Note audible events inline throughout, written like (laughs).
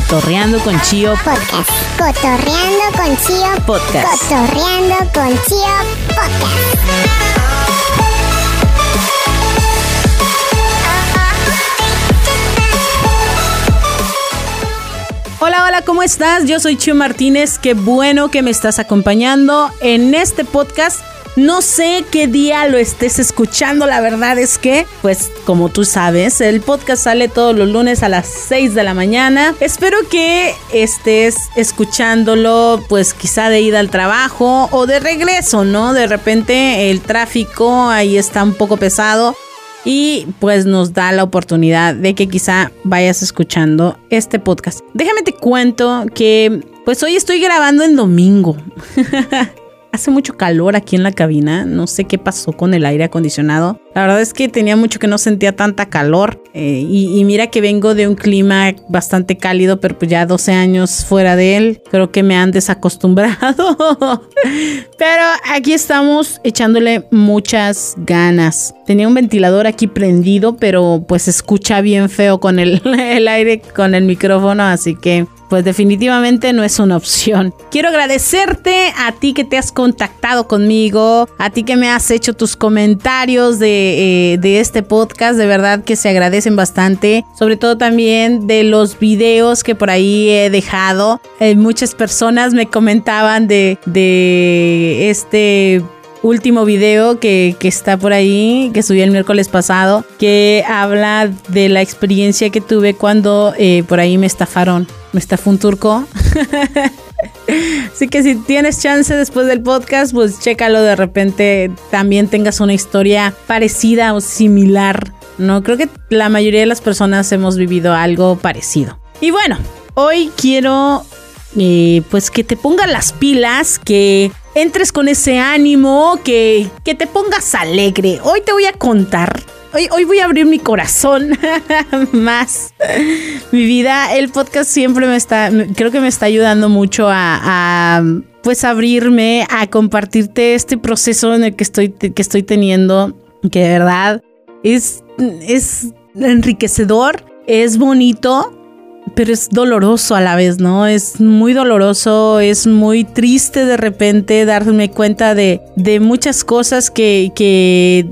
Cotorreando con Chío Podcast. Cotorreando con Chío Podcast. Cotorreando con Chío Podcast. Hola, hola, ¿cómo estás? Yo soy Chio Martínez. Qué bueno que me estás acompañando en este podcast. No sé qué día lo estés escuchando, la verdad es que, pues como tú sabes, el podcast sale todos los lunes a las 6 de la mañana. Espero que estés escuchándolo, pues quizá de ida al trabajo o de regreso, ¿no? De repente el tráfico ahí está un poco pesado y pues nos da la oportunidad de que quizá vayas escuchando este podcast. Déjame te cuento que pues hoy estoy grabando en domingo. (laughs) Hace mucho calor aquí en la cabina, no sé qué pasó con el aire acondicionado. La verdad es que tenía mucho que no sentía tanta calor eh, y, mira que vengo de un clima bastante cálido, pero pues ya 12 años fuera de él, creo que me han desacostumbrado. (laughs) pero aquí estamos echándole muchas ganas. Tenía un ventilador aquí prendido, pero pues escucha bien feo con (laughs) el aire, con el micrófono, así que pues definitivamente no es una opción. Quiero agradecerte a ti que te has contactado conmigo, a ti que me has hecho tus comentarios de, eh, de, este podcast, de verdad que se agradecen bastante, sobre todo también de los videos que por ahí he dejado. Eh, muchas personas me comentaban de, de este último video que, que, está por ahí, que subí el miércoles pasado, que habla de la experiencia que tuve cuando eh, por ahí me estafaron. Me estafó un turco. (laughs) Así que si tienes chance después del podcast, pues chécalo de repente también tengas una historia parecida o similar. No, creo que la mayoría de las personas hemos vivido algo parecido. Y bueno, hoy quiero eh, pues que te pongan las pilas, que entres con ese ánimo, que, que te pongas alegre. Hoy te voy a contar Hoy, hoy, voy a abrir mi corazón (laughs) más. mi vida, el podcast siempre me está, creo que me está ayudando mucho a, pues abrirme, a compartirte este proceso en el que estoy, que estoy teniendo, que de verdad es, es enriquecedor, es bonito, pero es doloroso a la vez, ¿no? Es muy doloroso, es muy triste de repente darme cuenta de, de muchas cosas que, que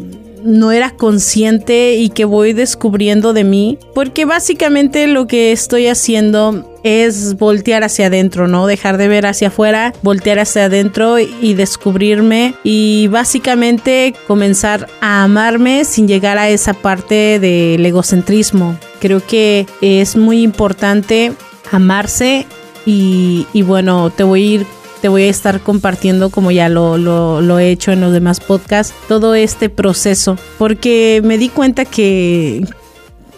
no era consciente y que voy descubriendo de mí, porque básicamente lo que estoy haciendo es voltear hacia adentro, ¿no? Dejar de ver hacia afuera, voltear hacia adentro y descubrirme y básicamente comenzar a amarme sin llegar a esa parte del egocentrismo. Creo que es muy importante amarse y, bueno, te voy a ir te voy a estar compartiendo como ya lo, lo, he hecho en los demás podcasts, todo este proceso, porque me di cuenta que,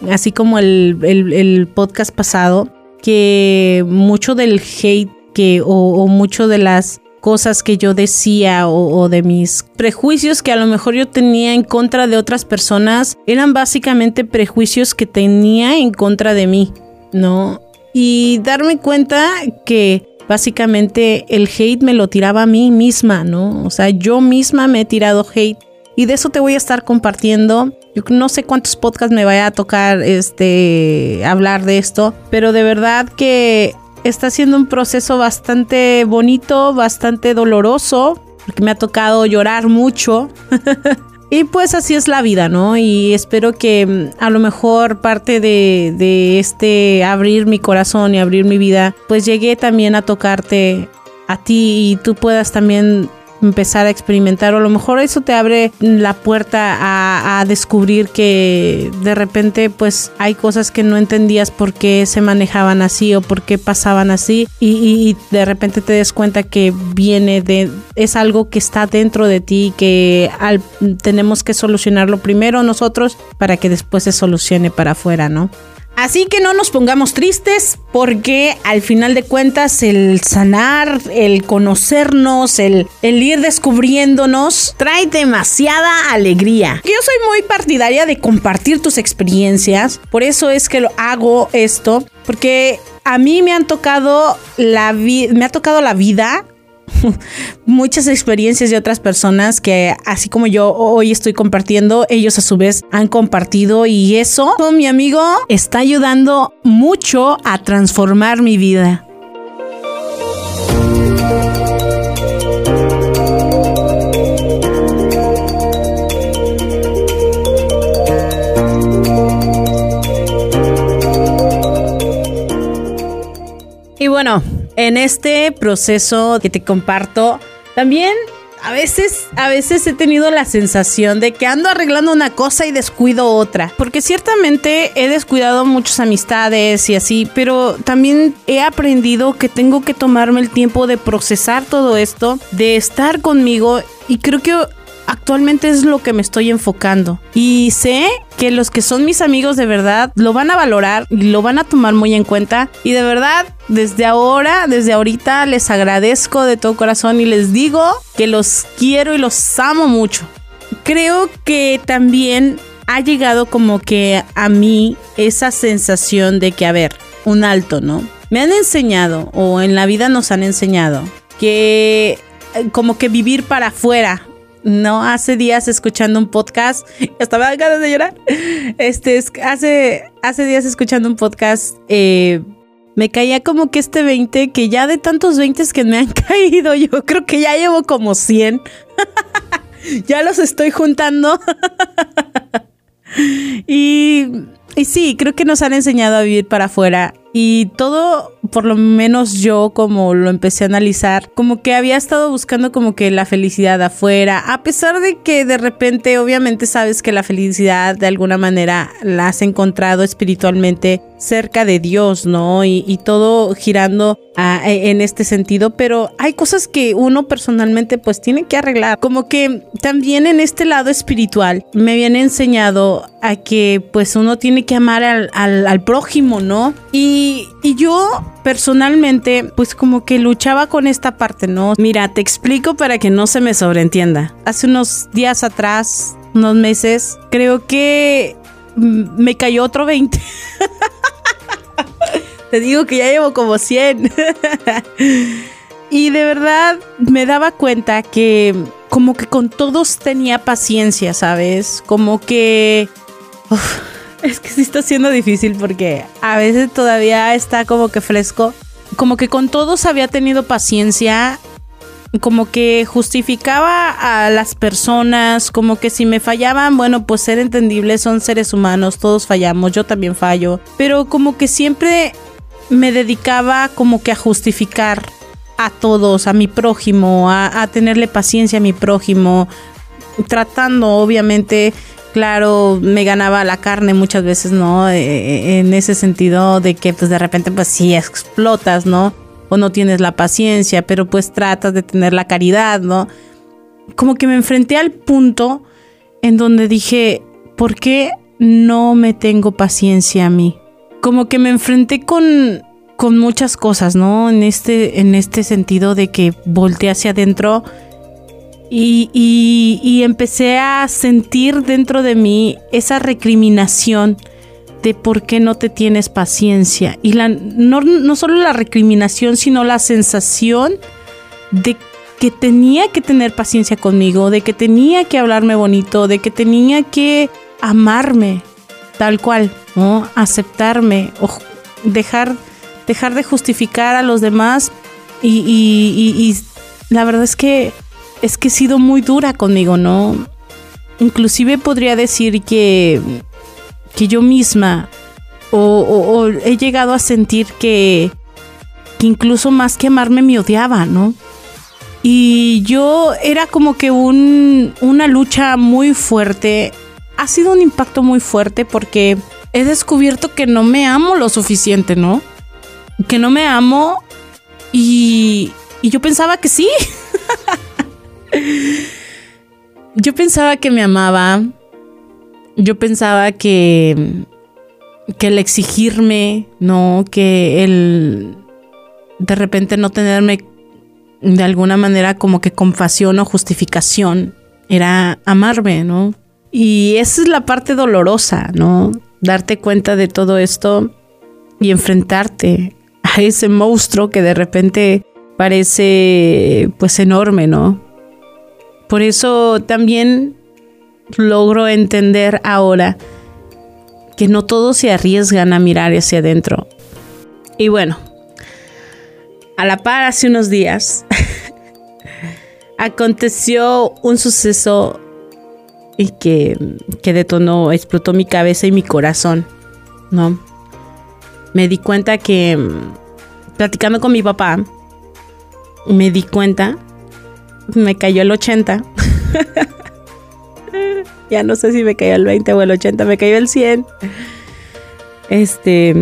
así como el, el, podcast pasado, que mucho del hate que, o, mucho de las cosas que yo decía o, de mis prejuicios que a lo mejor yo tenía en contra de otras personas eran básicamente prejuicios que tenía en contra de mí, ¿no? Y darme cuenta que básicamente el hate me lo tiraba a mí misma, ¿no? O sea, yo misma me he tirado hate y de eso te voy a estar compartiendo. Yo no sé cuántos podcasts me vaya a tocar este hablar de esto, pero de verdad que está siendo un proceso bastante bonito, bastante doloroso, porque me ha tocado llorar mucho. (laughs) Y pues así es la vida, ¿no? Y espero que a lo mejor parte de, este abrir mi corazón y abrir mi vida, pues llegue también a tocarte a ti y tú puedas también empezar a experimentar o a lo mejor eso te abre la puerta a, a, descubrir que de repente pues hay cosas que no entendías por qué se manejaban así o por qué pasaban así y, y, y de repente te des cuenta que viene de es algo que está dentro de ti que al, tenemos que solucionarlo primero nosotros para que después se solucione para afuera, ¿no? Así que no nos pongamos tristes porque al final de cuentas el sanar, el conocernos, el, el, ir descubriéndonos trae demasiada alegría. Yo soy muy partidaria de compartir tus experiencias, por eso es que lo hago esto, porque a mí me han tocado la me ha tocado la vida (laughs) muchas experiencias de otras personas que así como yo hoy estoy compartiendo, ellos a su vez han compartido y eso, mi amigo, está ayudando mucho a transformar mi vida. Y bueno, en este proceso que te comparto, también a veces, a veces he tenido la sensación de que ando arreglando una cosa y descuido otra. Porque ciertamente he descuidado muchas amistades y así, pero también he aprendido que tengo que tomarme el tiempo de procesar todo esto, de estar conmigo y creo que actualmente es lo que me estoy enfocando. Y sé que los que son mis amigos de verdad lo van a valorar y lo van a tomar muy en cuenta. Y de verdad, desde ahora, desde ahorita, les agradezco de todo corazón y les digo que los quiero y los amo mucho. Creo que también ha llegado como que a mí esa sensación de que, a ver, un alto, ¿no? Me han enseñado, o en la vida nos han enseñado, que eh, como que vivir para afuera no hace días escuchando un podcast, (laughs) estaba ganas de llorar. Este, hace, hace días escuchando un podcast, eh, me caía como que este 20, que ya de tantos 20 que me han (laughs) caído, yo creo que ya llevo como 100. (laughs) ya los estoy juntando. y, y sí, creo que nos han enseñado a vivir para afuera y todo, por lo menos yo como lo empecé a analizar, como que había estado buscando como que la felicidad afuera, a pesar de que de repente obviamente sabes que la felicidad de alguna manera la has encontrado espiritualmente cerca de Dios, ¿no? Y, todo girando e, en este sentido, pero hay cosas que uno personalmente pues tiene que arreglar. Como que también en este lado espiritual me habían enseñado a que pues uno tiene que amar al, al prójimo, ¿no? Y y, yo personalmente, pues como que luchaba con esta parte, ¿no? Mira, te explico para que no se me sobreentienda. Hace unos días atrás, unos meses, creo que me cayó otro 20. (laughs) (laughs) te digo que ya llevo como 100. (laughs) y de verdad me daba cuenta que como que con todos tenía paciencia, ¿sabes? Como que... Es que sí está siendo difícil porque a veces todavía está como que fresco. Como que con todos había tenido paciencia. Como que justificaba a las personas. Como que si me fallaban, bueno, pues ser entendible, son seres humanos, todos fallamos, yo también fallo. Pero como que siempre me dedicaba como que a justificar a todos, a mi prójimo, a, tenerle paciencia a mi prójimo. Tratando obviamente claro, me ganaba la carne muchas veces, ¿no? Eh, eh, en ese sentido de que pues de repente pues sí explotas, ¿no? O no tienes la paciencia, pero pues tratas de tener la caridad, ¿no? Como que me enfrenté al punto en donde dije, ¿por qué no me tengo paciencia a mí? Como que me enfrenté con, con muchas cosas, ¿no? En este, en este sentido de que volteé hacia adentro y, empecé a sentir dentro de mí esa recriminación de por qué no te tienes paciencia. Y la, no, no solo la recriminación, sino la sensación de que tenía que tener paciencia conmigo, de que tenía que hablarme bonito, de que tenía que amarme tal cual, ¿no? Aceptarme o dejar, dejar de justificar a los demás. y, y la verdad es que es que he sido muy dura conmigo, ¿no? Inclusive podría decir que, que yo misma o, he llegado a sentir que, que incluso más que amarme me odiaba, ¿no? Y yo era como que un, una lucha muy fuerte. Ha sido un impacto muy fuerte porque he descubierto que no me amo lo suficiente, ¿no? Que no me amo y, y yo pensaba que sí. (laughs) Yo pensaba que me amaba. Yo pensaba que, que el exigirme, ¿no? Que el de repente no tenerme de alguna manera como que compasión o justificación era amarme, ¿no? Y esa es la parte dolorosa, ¿no? Darte cuenta de todo esto y enfrentarte a ese monstruo que de repente parece pues enorme, ¿no? Por eso también logro entender ahora que no todos se arriesgan a mirar hacia adentro. Y bueno, a la par hace unos días (laughs) aconteció un suceso y que, que detonó, explotó mi cabeza y mi corazón, ¿no? Me di cuenta que, platicando con mi papá, me di cuenta, me cayó el 80. (laughs) ya no sé si me cayó el 20 o el 80, me cayó el 100. Este,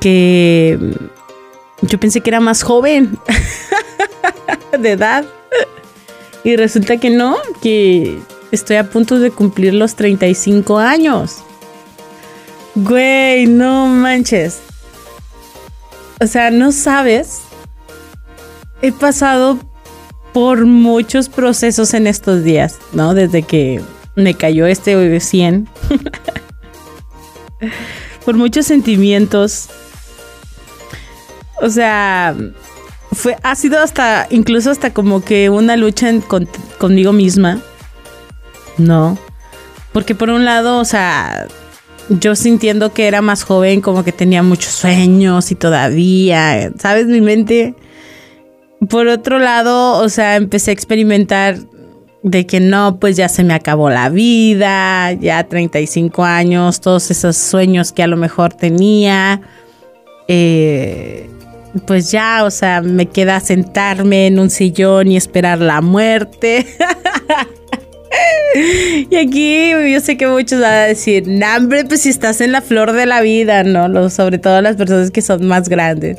que yo pensé que era más joven (laughs) de edad. Y resulta que no, que estoy a punto de cumplir los 35 años. Güey, no manches. O sea, no sabes. He pasado por muchos procesos en estos días, ¿no? Desde que me cayó este 100. (laughs) por muchos sentimientos. O sea, fue, ha sido hasta, incluso hasta como que una lucha conmigo misma. No. Porque por un lado, o sea, yo sintiendo que era más joven, como que tenía muchos sueños y todavía, ¿sabes? Mi mente. Por otro lado, o sea, empecé a experimentar de que no, pues ya se me acabó la vida, ya 35 años, todos esos sueños que a lo mejor tenía. Eh, pues ya, o sea, me queda sentarme en un sillón y esperar la muerte. (laughs) y aquí yo sé que muchos van a decir, nah, hombre, pues si estás en la flor de la vida, ¿no? sobre todo las personas que son más grandes.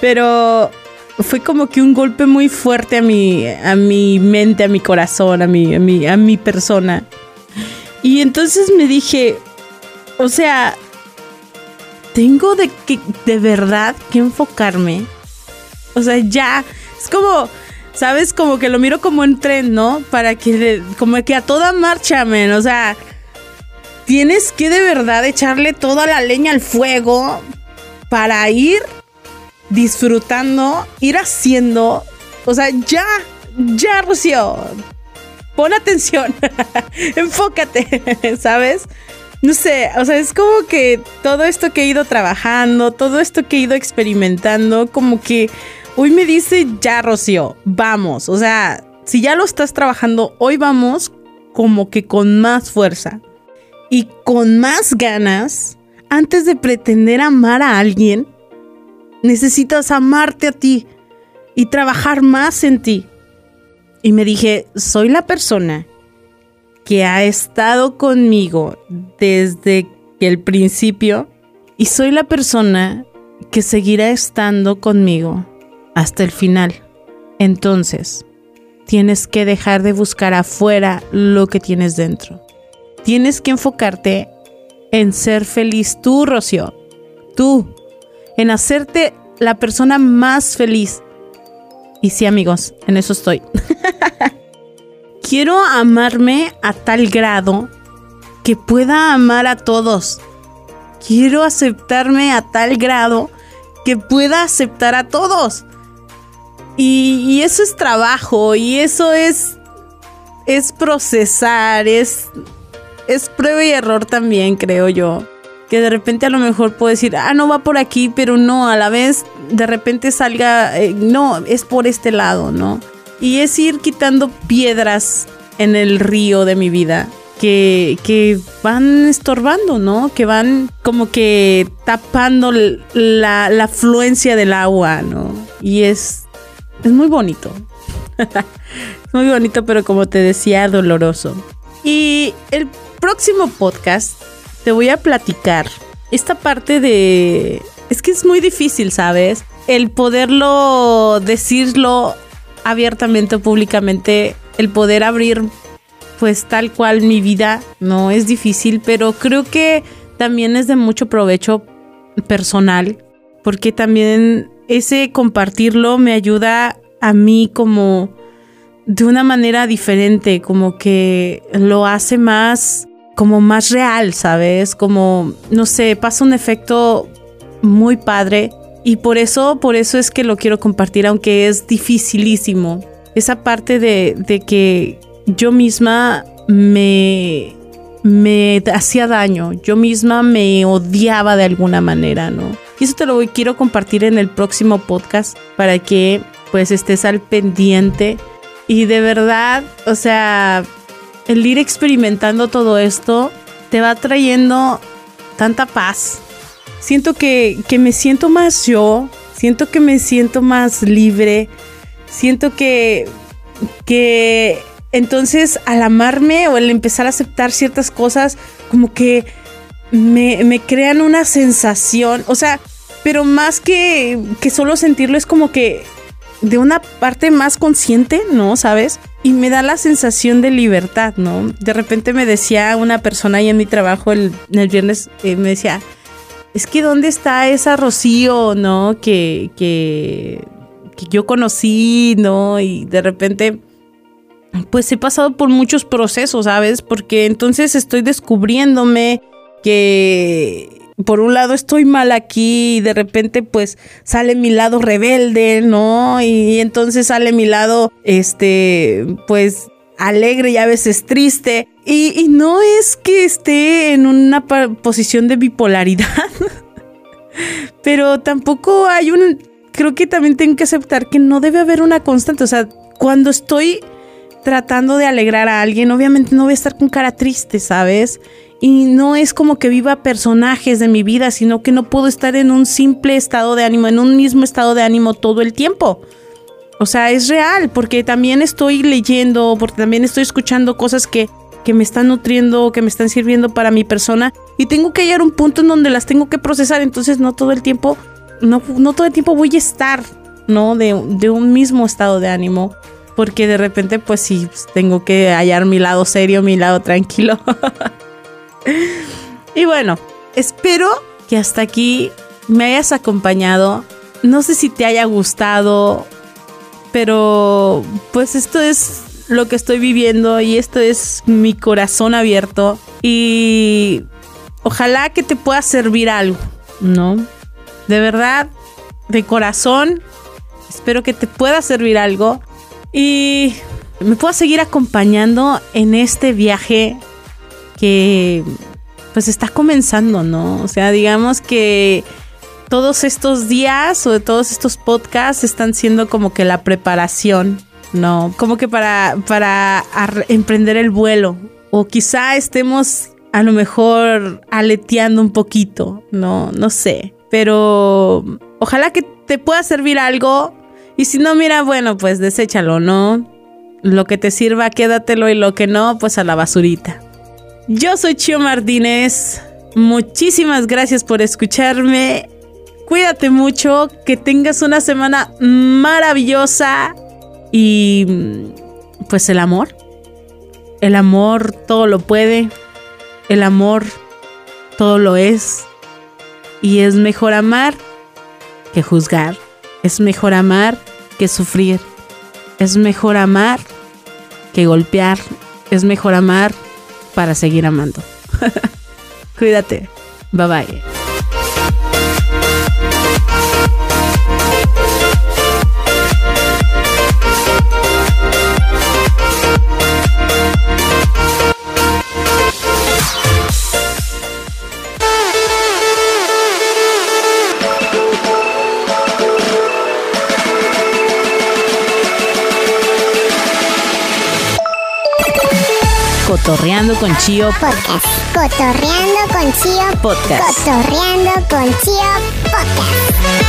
Pero fue como que un golpe muy fuerte a mi, a mi mente, a mi corazón, a mi, a mi, a mi persona. Y entonces me dije, o sea, tengo de, que, de verdad que enfocarme. O sea, ya, es como, ¿sabes? Como que lo miro como en tren, ¿no? Para que, como que a toda marcha, men. O sea, tienes que de verdad echarle toda la leña al fuego para ir disfrutando, ir haciendo. O sea, ya, ya, Rocío. Pon atención. (laughs) Enfócate, (laughs) ¿sabes? no sé, o sea, es como que todo esto que he ido trabajando, todo esto que he ido experimentando, como que hoy me dice, ya, Rocío, vamos. O sea, si ya lo estás trabajando, hoy vamos como que con más fuerza y con más ganas. Antes de pretender amar a alguien, necesitas amarte a ti y trabajar más en ti. Y me dije, soy la persona que ha estado conmigo desde el principio y soy la persona que seguirá estando conmigo hasta el final. Entonces, tienes que dejar de buscar afuera lo que tienes dentro. Tienes que enfocarte en ser feliz tú, Rocío. Tú. En hacerte la persona más feliz. Y sí, amigos, en eso estoy. (laughs) quiero amarme a tal grado que pueda amar a todos. Quiero aceptarme a tal grado que pueda aceptar a todos. Y, eso es trabajo y eso es, es procesar, es, es prueba y error también, creo yo. Que de repente a lo mejor puedo decir, ah, no va por aquí, pero no, a la vez de repente salga, eh, no, es por este lado, ¿no? Y es ir quitando piedras en el río de mi vida que, que, van estorbando, ¿no? Que van como que tapando la, la afluencia del agua, ¿no? Y es, es muy bonito. (laughs) muy bonito, pero como te decía, doloroso. Y el próximo podcast te voy a platicar esta parte de... Es que es muy difícil, ¿sabes? El poderlo decirlo abiertamente o públicamente el poder abrir pues tal cual mi vida no es difícil, pero creo que también es de mucho provecho personal, porque también ese compartirlo me ayuda a mí como de una manera diferente, como que lo hace más como más real, ¿sabes? Como no sé, pasa un efecto muy padre y por eso, por eso es que lo quiero compartir, aunque es dificilísimo. Esa parte de, de que yo misma me, me hacía daño, yo misma me odiaba de alguna manera, ¿no? Y eso te lo quiero compartir en el próximo podcast para que pues estés al pendiente y de verdad, o sea, el ir experimentando todo esto te va trayendo tanta paz. Siento que, que me siento más yo, siento que me siento más libre, siento que, que entonces, al amarme o al empezar a aceptar ciertas cosas, como que me, crean una sensación, o sea, pero más que, que solo sentirlo es como que de una parte más consciente, ¿no? ¿Sabes? Y me da la sensación de libertad, ¿no? De repente me decía una persona ahí en mi trabajo el, el viernes, eh, me decía, es que ¿dónde está esa Rocío, ¿no? Que, que, que yo conocí, ¿no? Y de repente pues he pasado por muchos procesos, ¿sabes? Porque entonces estoy descubriéndome que por un lado estoy mal aquí y de repente pues sale mi lado rebelde, ¿no? Y entonces sale mi lado, este, pues alegre y a veces triste. Y, y no es que esté en una posición de bipolaridad, (laughs) pero tampoco hay un... Creo que también tengo que aceptar que no debe haber una constante. O sea, cuando estoy tratando de alegrar a alguien, obviamente no voy a estar con cara triste, ¿sabes? Y no es como que viva personajes de mi vida, sino que no puedo estar en un simple estado de ánimo, en un mismo estado de ánimo todo el tiempo. O sea, es real, porque también estoy leyendo, porque también estoy escuchando cosas que, que me están nutriendo, que me están sirviendo para mi persona, y tengo que a un punto en donde las tengo que procesar, entonces no todo el tiempo, no, no todo el tiempo voy a estar, ¿no? De, de un mismo estado de ánimo porque de repente pues sí, tengo que hallar mi lado serio, mi lado tranquilo. (laughs) y bueno, espero que hasta aquí me hayas acompañado. No sé si te haya gustado, pero pues esto es lo que estoy viviendo y esto es mi corazón abierto y ojalá que te pueda servir algo, ¿no? De verdad, de corazón, espero que te pueda servir algo y me puedo seguir acompañando en este viaje que pues está comenzando, ¿no? O sea, digamos que todos estos días o todos estos podcasts están siendo como que la preparación, ¿no? Como que para, para emprender el vuelo. O quizá estemos a lo mejor aleteando un poquito, no, no sé. Pero ojalá que te pueda servir algo y si no, mira, bueno, pues deséchalo, ¿no? Lo que te sirva, quédatelo y lo que no, pues a la basurita. Yo soy Chio Martínez. Muchísimas gracias por escucharme. Cuídate mucho, que tengas una semana maravillosa y pues el amor. El amor todo lo puede. El amor todo lo es. Y es mejor amar que juzgar. Es mejor amar que sufrir. Es mejor amar que golpear. Es mejor amar para seguir amando. (laughs) Cuídate. Bye bye. Cotorreando con Chio Podcast. Cotorreando con Chio Podcast. Cotorreando con Chio Podcast.